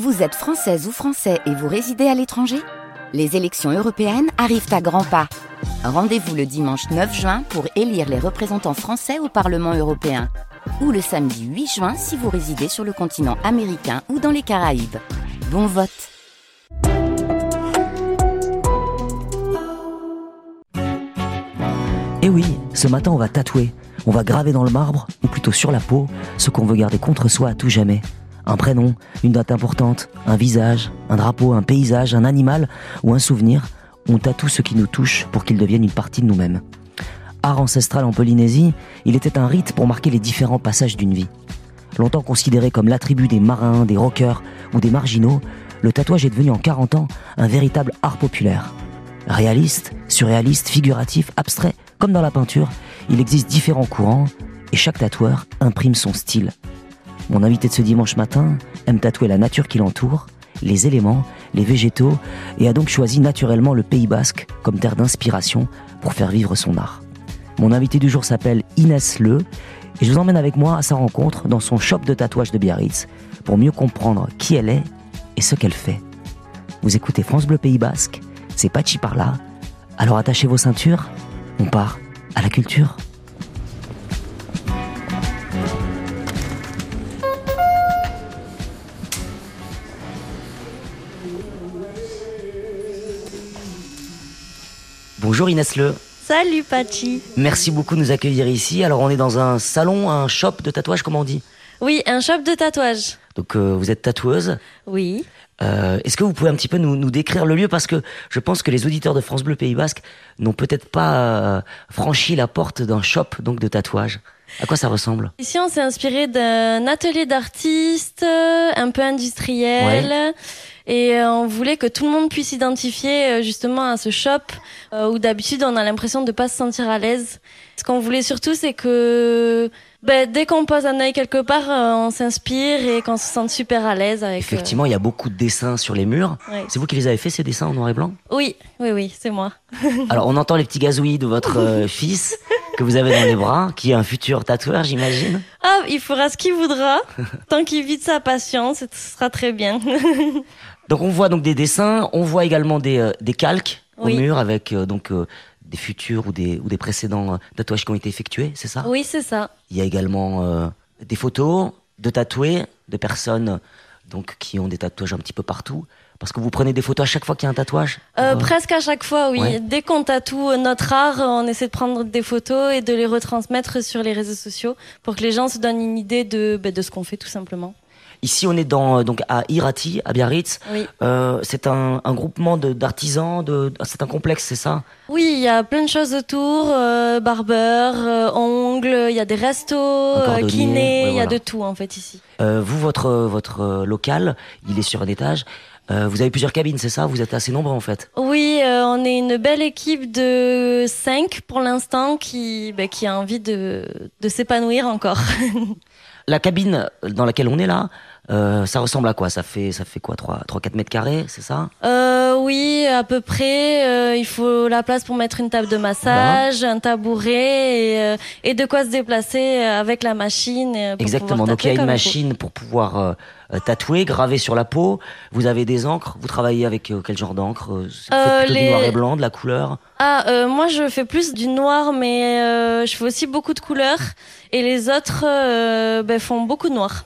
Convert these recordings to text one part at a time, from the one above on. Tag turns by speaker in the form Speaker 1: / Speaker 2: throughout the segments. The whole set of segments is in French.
Speaker 1: Vous êtes française ou français et vous résidez à l'étranger? Les élections européennes arrivent à grands pas. Rendez-vous le dimanche 9 juin pour élire les représentants français au Parlement européen. Ou le samedi 8 juin si vous résidez sur le continent américain ou dans les Caraïbes. Bon vote
Speaker 2: Eh oui, ce matin on va tatouer. On va graver dans le marbre, ou plutôt sur la peau, ce qu'on veut garder contre soi à tout jamais. Un prénom, une date importante, un visage, un drapeau, un paysage, un animal ou un souvenir. On tatoue ce qui nous touche pour qu'il devienne une partie de nous-mêmes. Art ancestral en Polynésie, il était un rite pour marquer les différents passages d'une vie. Longtemps considéré comme l'attribut des marins, des rockers ou des marginaux, le tatouage est devenu en 40 ans un véritable art populaire. Réaliste, surréaliste, figuratif, abstrait, comme dans la peinture, il existe différents courants et chaque tatoueur imprime son style. Mon invité de ce dimanche matin aime tatouer la nature qui l'entoure, les éléments, les végétaux, et a donc choisi naturellement le Pays basque comme terre d'inspiration pour faire vivre son art. Mon invité du jour s'appelle Inès Le, et je vous emmène avec moi à sa rencontre dans son shop de tatouage de Biarritz pour mieux comprendre qui elle est et ce qu'elle fait. Vous écoutez France Bleu Pays Basque, c'est Pachi par là, alors attachez vos ceintures, on part à la culture. Bonjour Inès Le.
Speaker 3: Salut Pachi.
Speaker 2: Merci beaucoup de nous accueillir ici. Alors on est dans un salon, un shop de tatouage, comment on dit?
Speaker 3: Oui, un shop de tatouage.
Speaker 2: Donc euh, vous êtes tatoueuse
Speaker 3: Oui.
Speaker 2: Euh, Est-ce que vous pouvez un petit peu nous, nous, décrire le lieu? Parce que je pense que les auditeurs de France Bleu Pays Basque n'ont peut-être pas euh, franchi la porte d'un shop donc de tatouage. À quoi ça ressemble?
Speaker 3: Ici, on s'est inspiré d'un atelier d'artistes, un peu industriel.
Speaker 2: Ouais.
Speaker 3: Et euh, on voulait que tout le monde puisse s'identifier euh, justement à ce shop euh, où d'habitude on a l'impression de pas se sentir à l'aise. Ce qu'on voulait surtout, c'est que ben, dès qu'on pose un œil quelque part, euh, on s'inspire et qu'on se sente super à l'aise avec. euh,
Speaker 2: Effectivement, il y a beaucoup de dessins sur les murs.
Speaker 3: ouais.
Speaker 2: C'est vous qui les avez fait ces dessins en noir et blanc?
Speaker 3: Oui, oui, oui, c'est moi.
Speaker 2: Alors on entend les petits gazouillis de votre euh, fils que vous avez dans les bras, qui est un futur tatoueur, j'imagine.
Speaker 3: Ah, il fera ce qu'il voudra. Tant qu'il vit de sa passion, ce sera très bien.
Speaker 2: Donc on voit donc des dessins, on voit également des, euh, des calques
Speaker 3: Oui.
Speaker 2: au mur avec euh, donc euh, des futurs ou des, ou des précédents tatouages qui ont été effectués, c'est ça?
Speaker 3: Oui, c'est ça.
Speaker 2: Il y a également des photos de tatoués, de personnes donc qui ont des tatouages un petit peu partout. Parce que vous prenez des photos à chaque fois qu'il y a un tatouage
Speaker 3: Euh, presque à chaque fois, oui.
Speaker 2: Ouais.
Speaker 3: Dès qu'on tatoue notre art, on essaie de prendre des photos et de les retransmettre sur les réseaux sociaux pour que les gens se donnent une idée de, ben, de ce qu'on fait tout simplement.
Speaker 2: Ici, on est dans euh, donc à Irati, à Biarritz.
Speaker 3: Oui.
Speaker 2: Euh, c'est un, un groupement de- d'artisans, de, c'est un complexe, c'est ça?
Speaker 3: Oui, il y a plein de choses autour, euh, barbeur, euh, ongles, il y a des restos, kinés,
Speaker 2: ouais,
Speaker 3: il y a de tout en fait ici.
Speaker 2: Vous, votre, votre local, il est sur un étage. Euh, vous avez plusieurs cabines, c'est ça? Vous êtes assez nombreux en fait.
Speaker 3: Oui, euh, on est une belle équipe de cinq pour l'instant qui, ben, qui a envie de, de s'épanouir encore.
Speaker 2: La cabine dans laquelle on est là, euh, ça ressemble à quoi? Ça fait ça fait quoi? 3-4 mètres carrés, c'est ça?
Speaker 3: Euh, oui, à peu près. euh, il faut la place pour mettre une table de massage, un tabouret et, et de quoi se déplacer avec la machine. pour
Speaker 2: Exactement. Donc il y a une machine pour pouvoir euh, tatouer, graver sur la peau. Vous avez des encres. Vous travaillez avec euh, quel genre d'encre Euh, plutôt
Speaker 3: les-
Speaker 2: du noir et blanc, de la couleur.
Speaker 3: Ah, euh, moi je fais plus du noir, mais euh, je fais aussi beaucoup de couleurs. Et les autres euh, ben, font beaucoup de noir.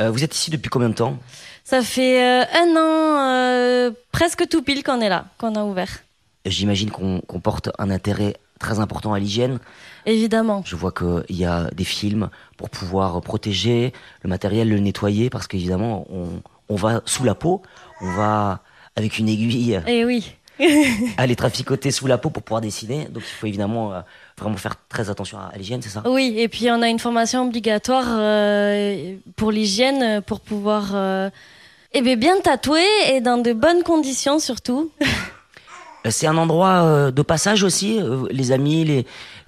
Speaker 2: Vous êtes ici depuis combien de temps?
Speaker 3: Ça fait un an, presque tout pile qu'on est là, qu'on a ouvert.
Speaker 2: J'imagine qu'on qu'on porte un intérêt très important à l'hygiène.
Speaker 3: Évidemment.
Speaker 2: Je vois qu'il y a des films pour pouvoir protéger le matériel, le nettoyer, parce qu'évidemment, on, on va sous la peau, on va avec une aiguille
Speaker 3: Et oui.
Speaker 2: aller traficoter sous la peau pour pouvoir dessiner. Donc il faut évidemment euh, vraiment faire très attention à, à l'hygiène, c'est ça?
Speaker 3: Oui, et puis on a une formation obligatoire euh, pour l'hygiène, pour pouvoir euh, eh bien, bien tatouer et dans de bonnes conditions surtout.
Speaker 2: Euh, C'est un endroit euh, de passage aussi euh, Les amis, les,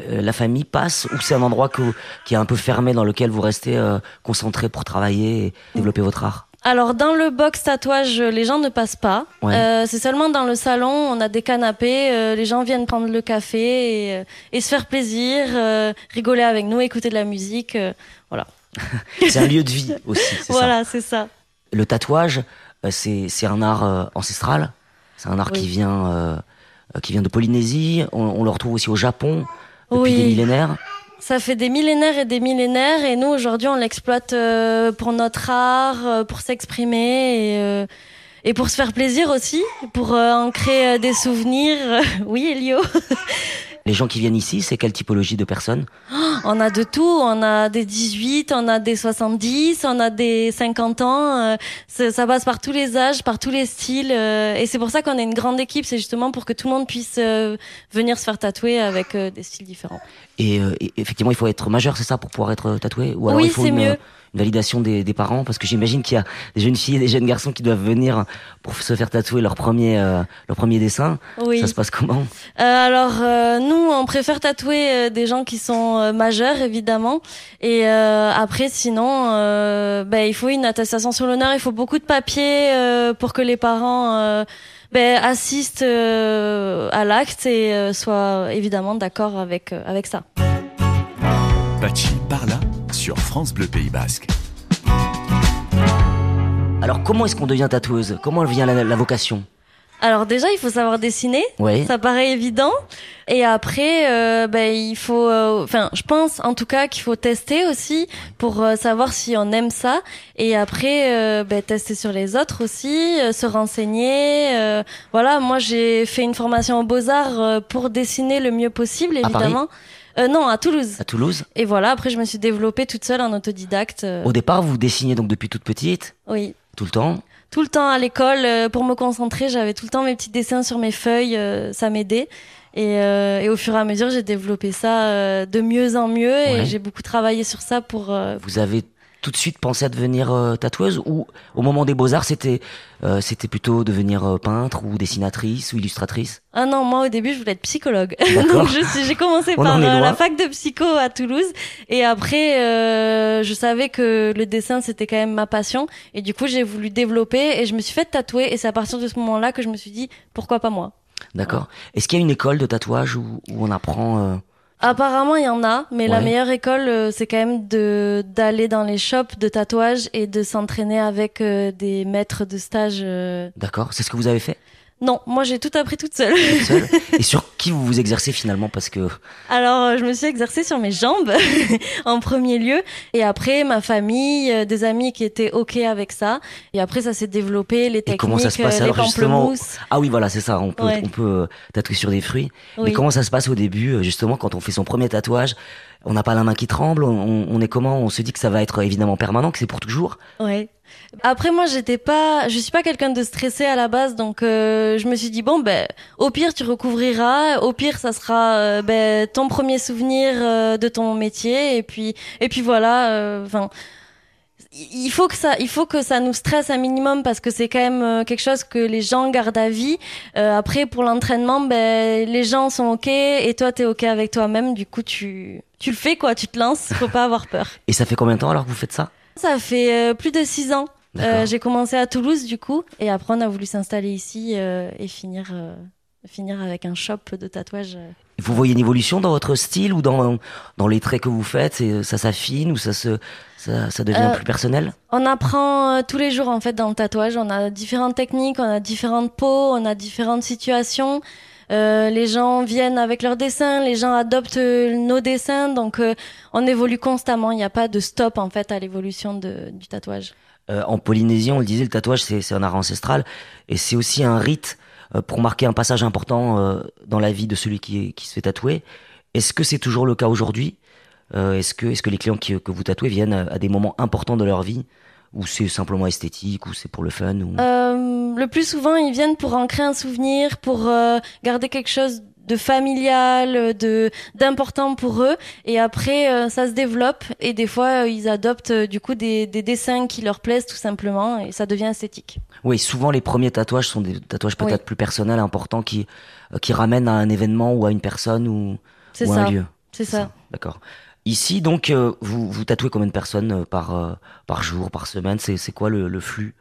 Speaker 2: la famille passent Ou c'est un endroit que, qui est un peu fermé dans lequel vous restez concentré pour travailler et développer votre art?
Speaker 3: Alors dans le box tatouage, les gens ne passent pas.
Speaker 2: Ouais.
Speaker 3: Euh, c'est seulement dans le salon, on a des canapés, euh, les gens viennent prendre le café et, et se faire plaisir, euh, rigoler avec nous, écouter de la musique. voilà.
Speaker 2: C'est un lieu de vie aussi,
Speaker 3: Voilà, c'est ça.
Speaker 2: Le tatouage, c'est c'est un art ancestral? C'est un art
Speaker 3: Oui.
Speaker 2: qui vient qui vient de Polynésie. On, on le retrouve aussi au Japon depuis
Speaker 3: Oui.
Speaker 2: des millénaires.
Speaker 3: Ça fait des millénaires et des millénaires et nous aujourd'hui on l'exploite euh, pour notre art, euh, pour s'exprimer et, euh, et pour se faire plaisir aussi, pour euh, en créer euh, des souvenirs. oui Elio
Speaker 2: Les gens qui viennent ici, c'est quelle typologie de personnes?
Speaker 3: On a de tout, on a des 18, on a des 70, on a des 50 ans, euh, ça, passe par tous les âges, par tous les styles euh, et c'est pour ça qu'on est une grande équipe, c'est justement pour que tout le monde puisse euh, venir se faire tatouer avec des styles différents.
Speaker 2: Et, euh, et effectivement, il faut être majeur, c'est ça, pour pouvoir être tatoué Ou alors
Speaker 3: Oui,
Speaker 2: il faut une,
Speaker 3: mieux.
Speaker 2: une validation des, des parents Parce que j'imagine qu'il y a des jeunes filles et des jeunes garçons qui doivent venir pour se faire tatouer leur premier, euh, leur premier dessin.
Speaker 3: Oui.
Speaker 2: Ça se passe comment
Speaker 3: Euh, alors euh, nous, on préfère tatouer euh, des gens qui sont euh, majeurs, évidemment. Et euh, après, sinon, euh, ben, il faut une attestation sur l'honneur. Il faut beaucoup de papiers euh, pour que les parents euh, ben, assistent euh, à l'acte et euh, soient évidemment d'accord avec euh, avec ça.
Speaker 4: Pachi Parla sur France Bleu Pays Basque.
Speaker 2: Alors comment est-ce qu'on devient tatoueuse? Comment vient la, la vocation?
Speaker 3: Alors déjà, il faut savoir dessiner.
Speaker 2: Ouais.
Speaker 3: Ça paraît évident. Et après, euh, ben, il faut, euh, enfin, je pense en tout cas qu'il faut tester aussi pour euh, savoir si on aime ça. Et après, ben, tester sur les autres aussi, se renseigner. voilà, moi j'ai fait une formation aux Beaux-Arts euh, pour dessiner le mieux possible,
Speaker 2: À Paris
Speaker 3: évidemment. Euh, non, à Toulouse.
Speaker 2: À Toulouse
Speaker 3: Et voilà, après je me suis développée toute seule en autodidacte.
Speaker 2: Au départ, vous dessinez donc depuis toute petite,
Speaker 3: oui.
Speaker 2: tout le temps.
Speaker 3: Tout le temps à l'école, euh, pour me concentrer, j'avais tout le temps mes petits dessins sur mes feuilles, euh, ça m'aidait. Et, euh, et au fur et à mesure, j'ai développé ça de mieux en mieux
Speaker 2: Ouais.
Speaker 3: et j'ai beaucoup travaillé sur ça pour.
Speaker 2: Vous avez tout de suite pensé à devenir euh, tatoueuse ou au moment des beaux-arts, c'était euh, c'était plutôt devenir euh, peintre ou dessinatrice ou illustratrice?
Speaker 3: Ah non, moi au début, je voulais être psychologue. Donc je suis- j'ai commencé par la fac de psycho à Toulouse et après, euh, je savais que le dessin c'était quand même ma passion et du coup, j'ai voulu développer et je me suis fait tatouer et c'est à partir de ce moment-là que je me suis dit pourquoi pas moi?
Speaker 2: D'accord. Est-ce qu'il y a une école de tatouage où, où on apprend euh,
Speaker 3: Apparemment, il y en a, mais la meilleure école, euh, c'est quand même de d'aller dans les shops de tatouage et de s'entraîner avec euh, des maîtres de stage. euh.
Speaker 2: D'accord. C'est ce que vous avez fait?
Speaker 3: Non, moi j'ai tout appris toute seule.
Speaker 2: toute seule Et sur qui vous vous exercez finalement Parce que
Speaker 3: Alors, euh, je me suis exercée sur mes jambes en premier lieu, et après ma famille, euh, des amis qui étaient ok avec ça, et après ça s'est développé, les
Speaker 2: Et
Speaker 3: techniques,
Speaker 2: comment ça se passe
Speaker 3: euh, les
Speaker 2: alors, justement ah oui voilà c'est ça. On peut
Speaker 3: Ouais.
Speaker 2: on peut tatouer sur des fruits. Mais comment ça se passe au début justement quand on fait son premier tatouage On n'a pas la main qui tremble. On, est comment? On se dit que ça va être évidemment permanent, que c'est pour toujours.
Speaker 3: Ouais. Après moi j'étais pas, je suis pas quelqu'un de stressé à la base, donc euh, je me suis dit bon ben au pire tu recouvriras, au pire ça sera euh, ben ton premier souvenir euh, de ton métier et puis et puis voilà. euh, Enfin. il faut que ça, il faut que ça nous stresse un minimum parce que c'est quand même euh, quelque chose que les gens gardent à vie. Euh, après, pour l'entraînement, ben les gens sont ok et toi t'es ok avec toi-même. Du coup, tu tu le fais quoi, tu te lances. Faut pas avoir peur.
Speaker 2: Et ça fait combien de temps alors que vous faites ça?
Speaker 3: Ça fait euh, plus de six ans. Euh, j'ai commencé à Toulouse du coup, et après on a voulu s'installer ici euh, et finir, finir avec un shop de tatouage.
Speaker 2: Vous voyez une évolution dans votre style ou dans dans les traits que vous faites? Et ça s'affine ou ça se ça, ça devient plus personnel?
Speaker 3: On apprend tous les jours en fait dans le tatouage. On a différentes techniques, on a différentes peaux, on a différentes situations. Euh, les gens viennent avec leurs dessins, les gens adoptent euh, nos dessins, donc euh, on évolue constamment. Il n'y a pas de stop en fait à l'évolution du tatouage.
Speaker 2: Euh, en Polynésie, on le disait, le tatouage, c'est un art ancestral et c'est aussi un rite pour marquer un passage important dans la vie de celui qui, qui se fait tatouer. Est-ce que c'est toujours le cas aujourd'hui? Est-ce que, est que les clients qui, que vous tatouez viennent à, à des moments importants de leur vie? Ou c'est simplement esthétique? Ou c'est pour le fun? Ou...
Speaker 3: Euh, le plus souvent, ils viennent pour ancrer un souvenir, pour euh, garder quelque chose de familial, de d'important pour eux. Et après, euh, ça se développe. Et des fois, euh, ils adoptent euh, du coup des, des dessins qui leur plaisent tout simplement, et ça devient esthétique.
Speaker 2: Oui, souvent les premiers tatouages sont des tatouages
Speaker 3: Oui.
Speaker 2: peut-être plus personnels, importants, qui, euh, qui ramènent à un événement ou à une personne ou, à
Speaker 3: ça.
Speaker 2: un lieu.
Speaker 3: C'est ça.
Speaker 2: D'accord. Ici, donc, euh, vous, vous tatouez combien de personnes euh, par, euh, par jour, par semaine? C'est quoi le, le flux?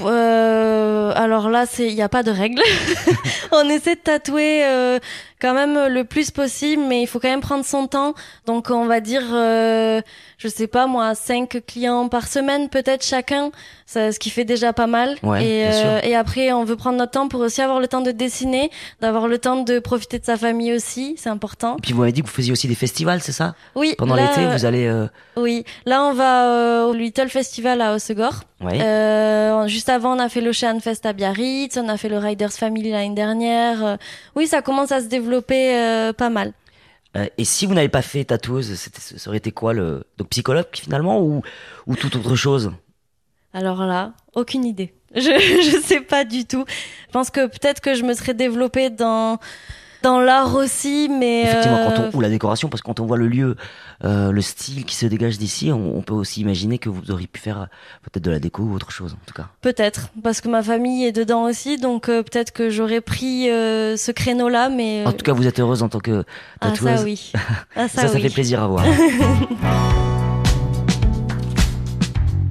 Speaker 3: Euh, alors là, il n'y a pas de règle. on essaie de tatouer euh, quand même le plus possible, mais il faut quand même prendre son temps. Donc on va dire, euh, je sais pas moi, cinq clients par semaine peut-être chacun, ça, ce qui fait déjà pas mal.
Speaker 2: Ouais,
Speaker 3: et, euh, et après, on veut prendre notre temps pour aussi avoir le temps de dessiner, d'avoir le temps de profiter de sa famille aussi, c'est important.
Speaker 2: Et puis vous m'avez dit que vous faisiez aussi des festivals, c'est ça?
Speaker 3: Oui.
Speaker 2: Pendant l'été,
Speaker 3: euh,
Speaker 2: vous allez. euh,
Speaker 3: Oui, là on va euh, au Little Festival à Hossegor.
Speaker 2: Ouais.
Speaker 3: Euh, juste avant, on a fait l'Ocean Fest à Biarritz, on a fait le Riders Family l'année dernière. Euh, oui, ça commence à se développer euh, pas mal.
Speaker 2: Euh, et si vous n'avez pas fait tatoueuse, ça aurait été quoi le donc psychologue finalement ou ou toute autre chose?
Speaker 3: Alors là, aucune idée. Je je sais pas du tout. Je pense que peut-être que je me serais développée dans dans l'art aussi, mais
Speaker 2: Effectivement,
Speaker 3: euh,
Speaker 2: quand on ou la décoration, parce que quand on voit le lieu, euh, le style qui se dégage d'ici, on, on peut aussi imaginer que vous auriez pu faire euh, peut-être de la déco ou autre chose en tout cas.
Speaker 3: peut-être parce que ma famille est dedans aussi, donc euh, peut-être que j'aurais pris euh, ce créneau-là, mais
Speaker 2: En tout cas, vous êtes heureuse en tant que
Speaker 3: ah
Speaker 2: tatoueuse.
Speaker 3: ça oui, ah,
Speaker 2: Ça, ça
Speaker 3: oui.
Speaker 2: fait plaisir à voir.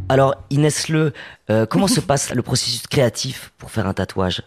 Speaker 2: Alors, Inès Le, euh, comment se passe le processus créatif pour faire un tatouage?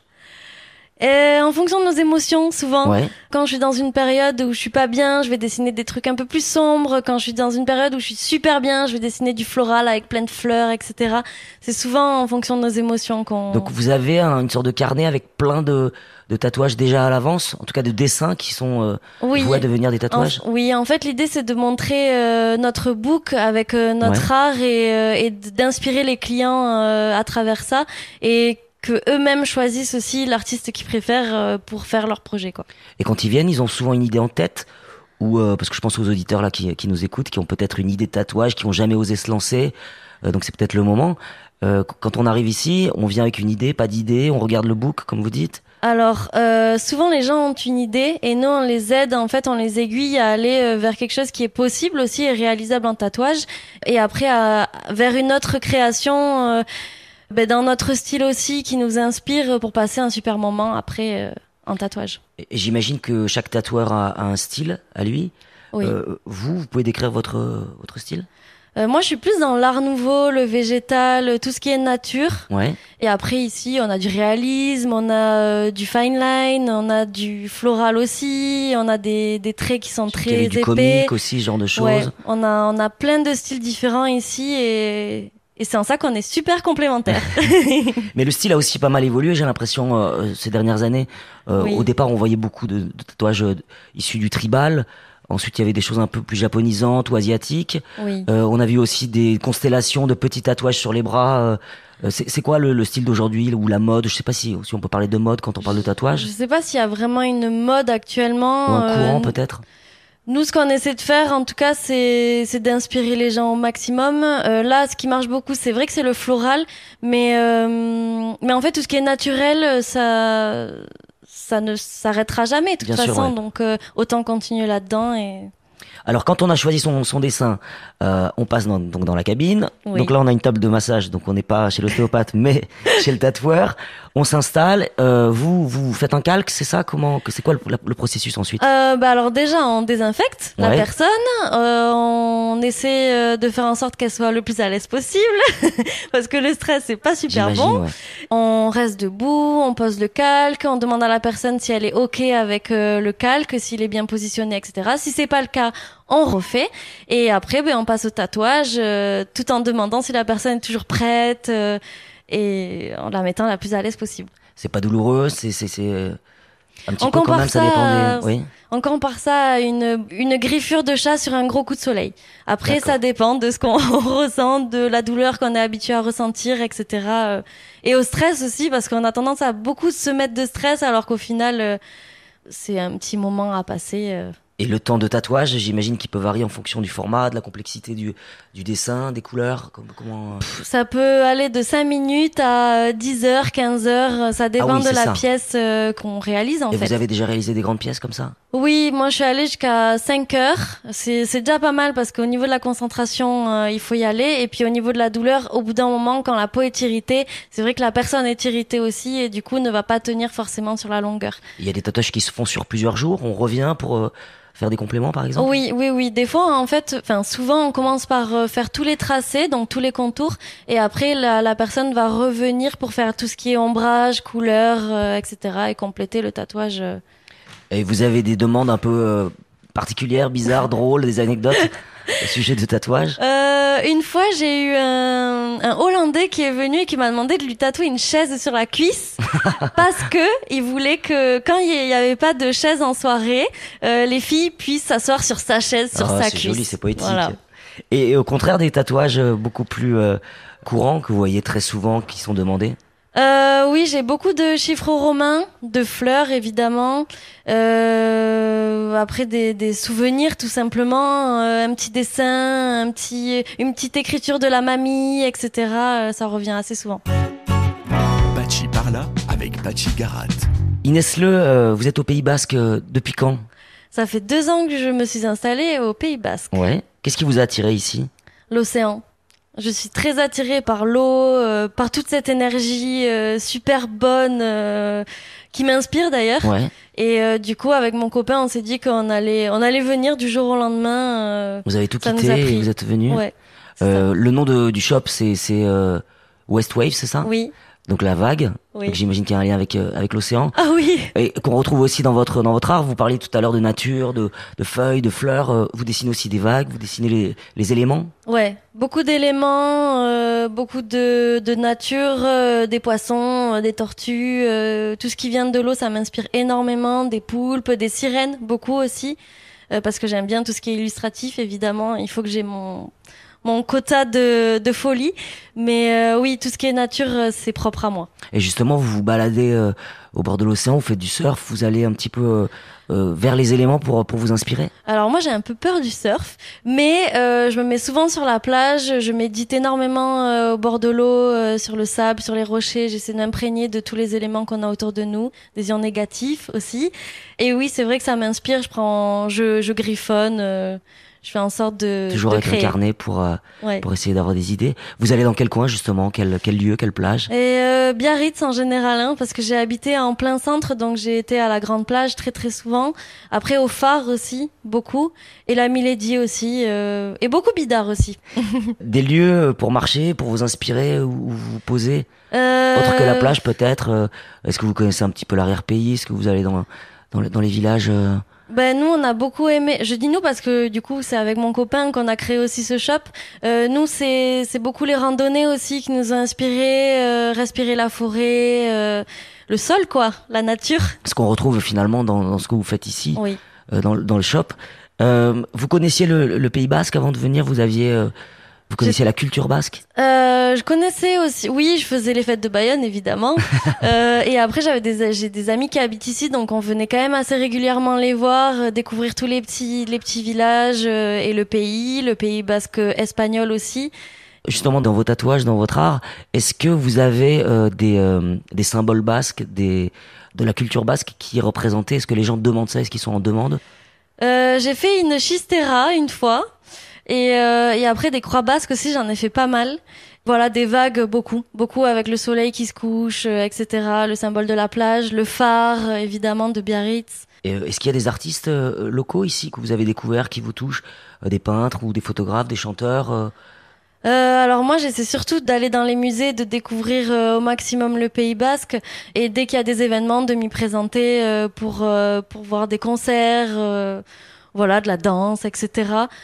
Speaker 3: Euh, en fonction de nos émotions, souvent.
Speaker 2: Ouais.
Speaker 3: Quand je suis dans une période où je suis pas bien, je vais dessiner des trucs un peu plus sombres. Quand je suis dans une période où je suis super bien, je vais dessiner du floral avec plein de fleurs, etc. C'est souvent en fonction de nos émotions qu'on.
Speaker 2: Donc, vous avez un- une sorte de carnet avec plein de, de tatouages déjà à l'avance, en tout cas de dessins qui sont euh,
Speaker 3: oui.
Speaker 2: voués à devenir des
Speaker 3: En-
Speaker 2: tatouages.
Speaker 3: oui, en fait, l'idée c'est de montrer euh, notre book avec euh, notre art et, euh, et d'inspirer les clients euh, à travers ça et que eux-mêmes choisissent aussi l'artiste qu'ils préfèrent euh, pour faire leur projet, quoi.
Speaker 2: Et quand ils viennent, ils ont souvent une idée en tête ou euh, parce que je pense aux auditeurs là qui, qui nous écoutent, qui ont peut-être une idée de tatouage, qui ont jamais osé se lancer. Euh, donc c'est peut-être le moment. Euh, qu- quand on arrive ici, on vient avec une idée, pas d'idée, on regarde le book comme vous dites.
Speaker 3: Alors, euh, souvent les gens ont une idée et nous on les aide, en fait on les aiguille à aller euh, vers quelque chose qui est possible aussi et réalisable en tatouage et après à, vers une autre création euh, ben, dans notre style aussi qui nous inspire pour passer un super moment après euh, en tatouage.
Speaker 2: Et J'imagine que chaque tatoueur a, a un style à lui.
Speaker 3: Oui.
Speaker 2: Euh, vous, vous pouvez décrire votre votre style?
Speaker 3: Euh, moi je suis plus dans l'art nouveau, le végétal, tout ce qui est nature.
Speaker 2: Ouais.
Speaker 3: Et après ici, on a du réalisme, on a euh, du fine line, on a du floral aussi, on a des, des traits qui sont très
Speaker 2: avait du
Speaker 3: épais.
Speaker 2: comique aussi, ce genre de choses.
Speaker 3: Ouais, on a on a plein de styles différents ici et et c'est en ça qu'on est super complémentaires.
Speaker 2: Mais le style a aussi pas mal évolué, j'ai l'impression, euh, ces dernières années. Euh,
Speaker 3: Oui.
Speaker 2: Au départ, on voyait beaucoup de, de tatouages euh, issus du tribal. Ensuite, il y avait des choses un peu plus japonisantes ou asiatiques.
Speaker 3: oui.
Speaker 2: On a vu aussi des constellations de petits tatouages sur les bras. C'est quoi le, le style d'aujourd'hui ou la mode? Je sais pas si, si on peut parler de mode quand on parle de
Speaker 3: Je
Speaker 2: tatouage.
Speaker 3: sais pas s'il y a vraiment une mode actuellement.
Speaker 2: Ou un courant peut-être
Speaker 3: Nous, ce qu'on essaie de faire, en tout cas, c'est d'inspirer les gens au maximum. Euh, là, ce qui marche beaucoup, c'est vrai que c'est le floral, mais euh, mais en fait, tout ce qui est naturel, ça ça ne s'arrêtera jamais de toute
Speaker 2: Bien sûr,
Speaker 3: façon.
Speaker 2: ouais.
Speaker 3: Donc euh, autant continuer là-dedans et
Speaker 2: Alors quand on a choisi son, son dessin, euh, on passe dans, donc dans la cabine.
Speaker 3: Oui.
Speaker 2: Donc là on a une table de massage, donc on n'est pas chez l'ostéopathe, mais chez le tatoueur. On s'installe. Euh, vous vous faites un calque, c'est ça? Comment que c'est quoi le, la- le processus ensuite?
Speaker 3: Euh, bah alors déjà, on désinfecte la personne, euh, on essaie euh, de faire en sorte qu'elle soit le plus à l'aise possible, parce que le stress c'est pas super bon.
Speaker 2: ouais.
Speaker 3: On reste debout, on pose le calque, on demande à la personne si elle est ok avec euh, le calque, s'il est bien positionné, etc. Si c'est pas le cas, on refait et après ben on passe au tatouage, euh, tout en demandant si la personne est toujours prête euh, et en la mettant la plus à l'aise possible.
Speaker 2: C'est pas douloureux, c'est c'est c'est euh, un petit
Speaker 3: On
Speaker 2: peu quand
Speaker 3: compare
Speaker 2: même, ça
Speaker 3: ça
Speaker 2: dépend des. Oui.
Speaker 3: On compare ça à une, une griffure de chat sur un gros coup de soleil. Après, ça dépend de ce qu'on ressent, de la douleur qu'on est habitué à ressentir, etc. euh, Et au stress aussi, parce qu'on a tendance à beaucoup se mettre de stress, alors qu'au final, euh, c'est un petit moment à passer.
Speaker 2: Et le temps de tatouage, j'imagine qu'il peut varier en fonction du format, de la complexité du, du dessin, des couleurs. Comment, comment... euh,
Speaker 3: Ça peut aller de 5 minutes à 10 heures, 15 heures. Ça dépend
Speaker 2: Ah oui,
Speaker 3: de la
Speaker 2: ça.
Speaker 3: pièce euh, qu'on réalise, en
Speaker 2: Et
Speaker 3: fait.
Speaker 2: vous avez déjà réalisé des grandes pièces comme ça?
Speaker 3: Oui, moi je suis allée jusqu'à 5 heures. C'est c'est déjà pas mal parce qu'au niveau de la concentration, euh, il faut y aller. Et puis au niveau de la douleur, au bout d'un moment, quand la peau est irritée, c'est vrai que la personne est irritée aussi et du coup ne va pas tenir forcément sur la longueur.
Speaker 2: Il y a des tatouages qui se font sur plusieurs jours. On revient pour euh, faire des compléments par exemple?
Speaker 3: Oui, oui, oui. Des fois, en fait, enfin, souvent, on commence par euh, faire tous les tracés, donc tous les contours, et après, la, la personne va revenir pour faire tout ce qui est ombrage, couleur, euh, etc., et compléter le tatouage. euh.
Speaker 2: Et vous avez des demandes un peu euh, particulières, bizarres, drôles, des anecdotes au sujet de tatouage?
Speaker 3: Euh, une fois, j'ai eu un, un Hollandais qui est venu et qui m'a demandé de lui tatouer une chaise sur la cuisse parce que il voulait que quand il n'y avait pas de chaise en soirée, euh, les filles puissent s'asseoir sur sa chaise, sur
Speaker 2: Ah,
Speaker 3: sa
Speaker 2: C'est
Speaker 3: cuisse.
Speaker 2: joli, c'est poétique.
Speaker 3: Voilà.
Speaker 2: Et, et au contraire des tatouages euh, beaucoup plus courants que vous voyez très souvent qui sont demandés?
Speaker 3: Euh, oui, j'ai beaucoup de chiffres romains, de fleurs évidemment. Euh, après des, des souvenirs tout simplement, euh, un petit dessin, un petit, une petite écriture de la mamie, etc. Euh, ça revient assez souvent.
Speaker 4: Bachi par là avec Bachi Garat.
Speaker 2: Inès Le, euh, vous êtes au Pays Basque euh, depuis quand?
Speaker 3: Ça fait deux ans que je me suis installée au Pays Basque,
Speaker 2: Ouais. Qu'est-ce qui vous a attiré ici?
Speaker 3: L'océan. Je suis très attirée par l'eau, euh, par toute cette énergie euh, super bonne euh, qui m'inspire d'ailleurs.
Speaker 2: Ouais.
Speaker 3: Et euh, du coup, avec mon copain, on s'est dit qu'on allait, on allait venir du jour au lendemain. euh,
Speaker 2: Vous avez tout quitté et vous êtes venu.
Speaker 3: ouais.
Speaker 2: Euh, le nom de, du shop, c'est c'est euh, West Wave, c'est ça?
Speaker 3: Oui,
Speaker 2: Donc la vague.
Speaker 3: oui.
Speaker 2: Donc J'imagine qu'il y a un lien avec euh, avec l'océan.
Speaker 3: Ah oui.
Speaker 2: Et qu'on retrouve aussi dans votre dans votre art. Vous parliez tout à l'heure de nature, de, de feuilles, de fleurs. euh, vous dessinez aussi des vagues. Vous dessinez les, les éléments.
Speaker 3: Ouais, beaucoup d'éléments, euh, beaucoup de, de nature, euh, des poissons, euh, des tortues, euh, tout ce qui vient de l'eau, ça m'inspire énormément, des poulpes, des sirènes, beaucoup aussi, euh, parce que j'aime bien tout ce qui est illustratif, évidemment, il faut que j'ai mon mon quota de, de folie, mais euh, oui, tout ce qui est nature, euh, c'est propre à moi.
Speaker 2: Et justement, vous vous baladez euh, au bord de l'océan. Vous faites du surf. Vous allez un petit peu euh, euh, vers les éléments pour pour vous inspirer?
Speaker 3: Alors moi j'ai un peu peur du surf, mais euh, je me mets souvent sur la plage, je médite énormément euh, au bord de l'eau, euh, sur le sable, sur les rochers, j'essaie de m'imprégner de tous les éléments qu'on a autour de nous, des ions négatifs aussi. Et oui, c'est vrai que ça m'inspire, je prends, je, je griffonne, euh, je fais en sorte de,
Speaker 2: Toujours
Speaker 3: de
Speaker 2: avec un
Speaker 3: créer.
Speaker 2: carnet pour euh,
Speaker 3: Ouais.
Speaker 2: pour essayer d'avoir des idées. Vous allez dans quel coin justement? Quel quel lieu Quelle plage?
Speaker 3: Et euh, Biarritz en général, hein, parce que j'ai habité en plein centre, donc j'ai été à la grande plage très très souvent. Après au phare aussi, beaucoup. Et la Milady aussi, euh, et beaucoup Bidart aussi.
Speaker 2: Des lieux pour marcher, pour vous inspirer ou ou vous poser?
Speaker 3: Euh,
Speaker 2: Autre que la plage peut-être. euh, Est-ce que vous connaissez un petit peu l'arrière-pays? Est-ce que vous allez dans dans, les- dans les villages euh,
Speaker 3: Ben nous on a beaucoup aimé. Je dis nous parce que du coup c'est avec mon copain qu'on a créé aussi ce shop. Euh, nous c'est c'est beaucoup les randonnées aussi qui nous ont inspiré, euh, respirer la forêt, euh, le sol quoi, la nature.
Speaker 2: Ce qu'on retrouve finalement dans, dans ce que vous faites ici,
Speaker 3: Oui.
Speaker 2: euh, dans, le- dans le shop. Euh, vous connaissiez le, le Pays Basque avant de venir? Vous aviez, euh, vous connaissiez la culture basque?
Speaker 3: Euh, je connaissais aussi. Oui, je faisais les fêtes de Bayonne évidemment. euh, et après j'avais des j'ai des amis qui habitent ici donc on venait quand même assez régulièrement les voir, euh, découvrir tous les petits les petits villages euh, et le pays, le pays basque espagnol aussi.
Speaker 2: Justement, dans vos tatouages, dans votre art, est-ce que vous avez euh, des, euh, des symboles basques, des, de la culture basque qui est représentée? Est-ce que les gens demandent ça? Est-ce qu'ils sont en demande?
Speaker 3: Euh, j'ai fait une chistera une fois et, euh, et après des croix basques aussi j'en ai fait pas mal. Voilà des vagues beaucoup, beaucoup avec le soleil qui se couche, euh, etc. Le symbole de la plage, le phare euh, évidemment de Biarritz.
Speaker 2: Est-ce qu'il y a des artistes locaux ici que vous avez découverts qui vous touchent Des peintres ou des photographes, des chanteurs euh?
Speaker 3: Alors moi j'essaie surtout d'aller dans les musées, de découvrir euh, au maximum le Pays Basque et dès qu'il y a des événements de m'y présenter euh, pour euh, pour voir des concerts. Euh, voilà, de la danse, etc.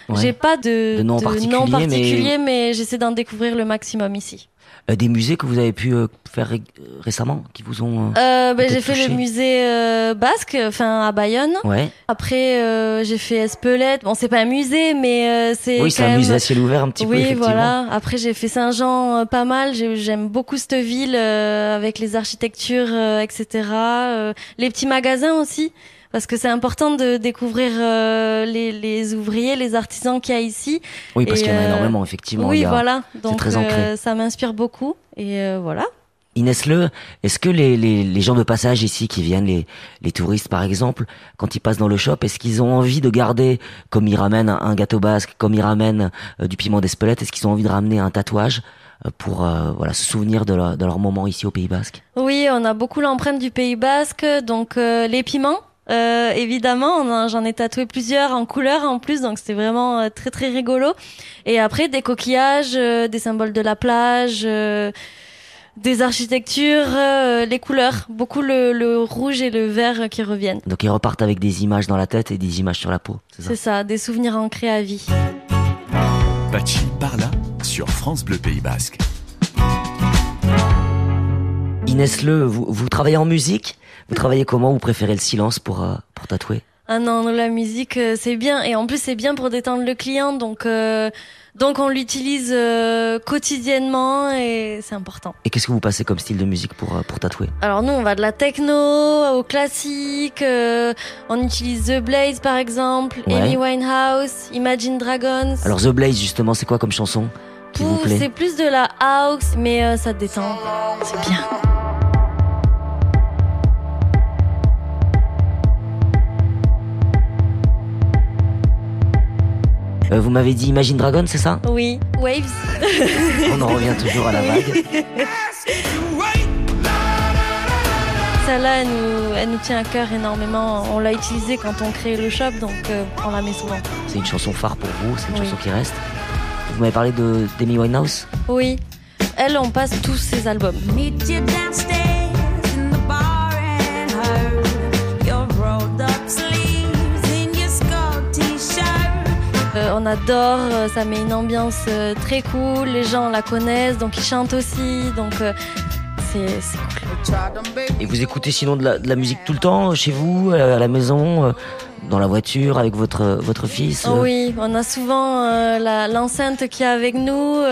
Speaker 2: Ouais.
Speaker 3: J'ai pas de,
Speaker 2: De nom particulier, mais-
Speaker 3: particulier, mais, j'essaie d'en découvrir le maximum ici.
Speaker 2: Euh, Des musées que vous avez pu euh, faire ré- récemment, qui vous ont... euh,
Speaker 3: Euh, ben, j'ai fait
Speaker 2: touché.
Speaker 3: le musée euh, basque, enfin à Bayonne.
Speaker 2: Ouais.
Speaker 3: Après, euh, j'ai fait Espelette. Bon, c'est pas un musée, mais euh, c'est
Speaker 2: Oui, c'est un
Speaker 3: même...
Speaker 2: musée à ciel ouvert un petit peu,
Speaker 3: oui, voilà. Après, j'ai fait Saint-Jean euh, pas mal. J'ai- J'aime beaucoup cette ville euh, avec les architectures, euh, etc. Euh, les petits magasins aussi, parce que c'est important de découvrir euh, les, les ouvriers, les artisans qu'il y a ici.
Speaker 2: Oui, parce qu'il y en a
Speaker 3: euh,
Speaker 2: énormément, effectivement.
Speaker 3: oui,
Speaker 2: il y a-
Speaker 3: voilà. Donc,
Speaker 2: très ancré.
Speaker 3: euh, ça m'inspire beaucoup. Et voilà.
Speaker 2: Inès Le, est-ce que les, les, les gens de passage ici qui viennent, les, les touristes par exemple, quand ils passent dans le shop, est-ce qu'ils ont envie de garder, comme ils ramènent un, gâteau basque, comme ils ramènent euh, du piment d'Espelette, est-ce qu'ils ont envie de ramener un tatouage pour euh, voilà se souvenir de leur, de leur moment ici au Pays Basque?
Speaker 3: Oui, on a beaucoup l'empreinte du Pays Basque, donc euh, les piments. Euh, évidemment. J'en ai tatoué plusieurs en couleur en plus, donc c'était vraiment euh, très très rigolo. Et après des coquillages, euh, des symboles de la plage. des architectures, les couleurs, beaucoup le, le, rouge et le vert qui reviennent.
Speaker 2: Donc ils repartent avec des images dans la tête et des images sur la peau,
Speaker 3: c'est ça C'est ça, des souvenirs ancrés à vie.
Speaker 4: Bachi par là sur France Bleu Pays Basque.
Speaker 2: Inès Le, vous, vous travaillez en musique? Vous travaillez comment? Vous préférez le silence pour, euh, pour tatouer?
Speaker 3: Ah non, la musique euh, c'est bien. Et en plus c'est bien pour détendre le client. Donc euh, donc on l'utilise quotidiennement et c'est important.
Speaker 2: Et qu'est-ce que vous passez comme style de musique pour pour tatouer?
Speaker 3: Alors nous on va de la techno au classique, on utilise The Blaze par exemple, Amy Winehouse, Imagine Dragons.
Speaker 2: Alors The Blaze justement c'est quoi comme chanson
Speaker 3: C'est plus de la house mais ça détend, c'est bien.
Speaker 2: Euh, vous m'avez dit Imagine Dragon, c'est ça?
Speaker 3: Oui, Waves.
Speaker 2: On en revient toujours à la vague.
Speaker 3: Celle-là, elle nous, tient à cœur énormément. On l'a utilisée quand on crée le shop, donc euh, on la met souvent.
Speaker 2: C'est une chanson phare pour vous, c'est une chanson qui reste. Vous m'avez parlé de Demi Winehouse?
Speaker 3: Oui. Elle, on passe tous ses albums. On adore, euh, ça met une ambiance euh, très cool, les gens la connaissent, donc ils chantent aussi, donc euh, c'est.
Speaker 2: Et vous écoutez sinon de la, musique tout le temps, chez vous, à la maison dans la voiture avec votre votre fils
Speaker 3: Oui, on a souvent l'enceinte qui est avec nous.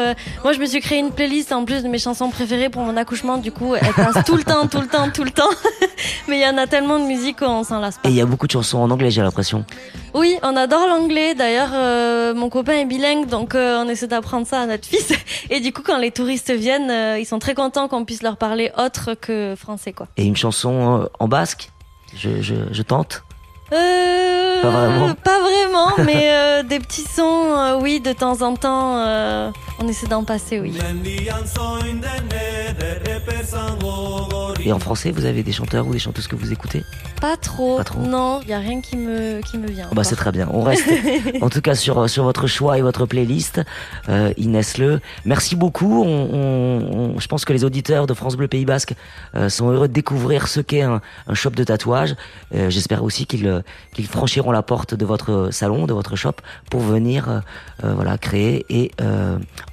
Speaker 3: moi, je me suis créé une playlist en plus de mes chansons préférées pour mon accouchement. Du coup, elle passe tout le temps, tout le temps, tout le temps. Mais il y en a tellement de musique qu'on s'en lasse pas.
Speaker 2: Et il y a beaucoup de chansons en anglais, j'ai l'impression.
Speaker 3: Oui, on adore l'anglais. D'ailleurs, euh, mon copain est bilingue, donc euh, on essaie d'apprendre ça à notre fils. Et du coup, quand les touristes viennent, euh, ils sont très contents qu'on puisse leur parler autre que français, quoi.
Speaker 2: Et une chanson en basque? Je, je, je tente
Speaker 3: euh, pas vraiment. Pas vraiment, mais euh, des petits sons, euh, oui, de temps en temps, on essaie d'en passer, oui.
Speaker 2: Et en français, vous avez des chanteurs ou des chanteuses que vous écoutez?
Speaker 3: Pas trop. Pas trop. Non, il y a rien qui me qui me vient.
Speaker 2: bah c'est très bien. On reste en tout cas sur sur votre choix et votre playlist, Inès Le. Merci beaucoup. On, on, je pense que les auditeurs de France Bleu Pays Basque sont heureux de découvrir ce qu'est un, un, shop de tatouage. J'espère aussi qu'ils qu'ils franchiront la porte de votre salon, de votre shop, pour venir euh, euh, voilà créer et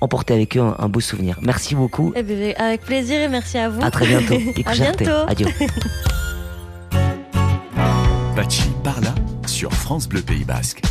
Speaker 2: emporter avec eux un, un, beau souvenir. Merci beaucoup.
Speaker 3: Eh bien, avec plaisir et merci à vous.
Speaker 2: À très bientôt.
Speaker 3: à bientôt.
Speaker 2: Adieu.
Speaker 4: Bachi par là sur France Bleu Pays Basque.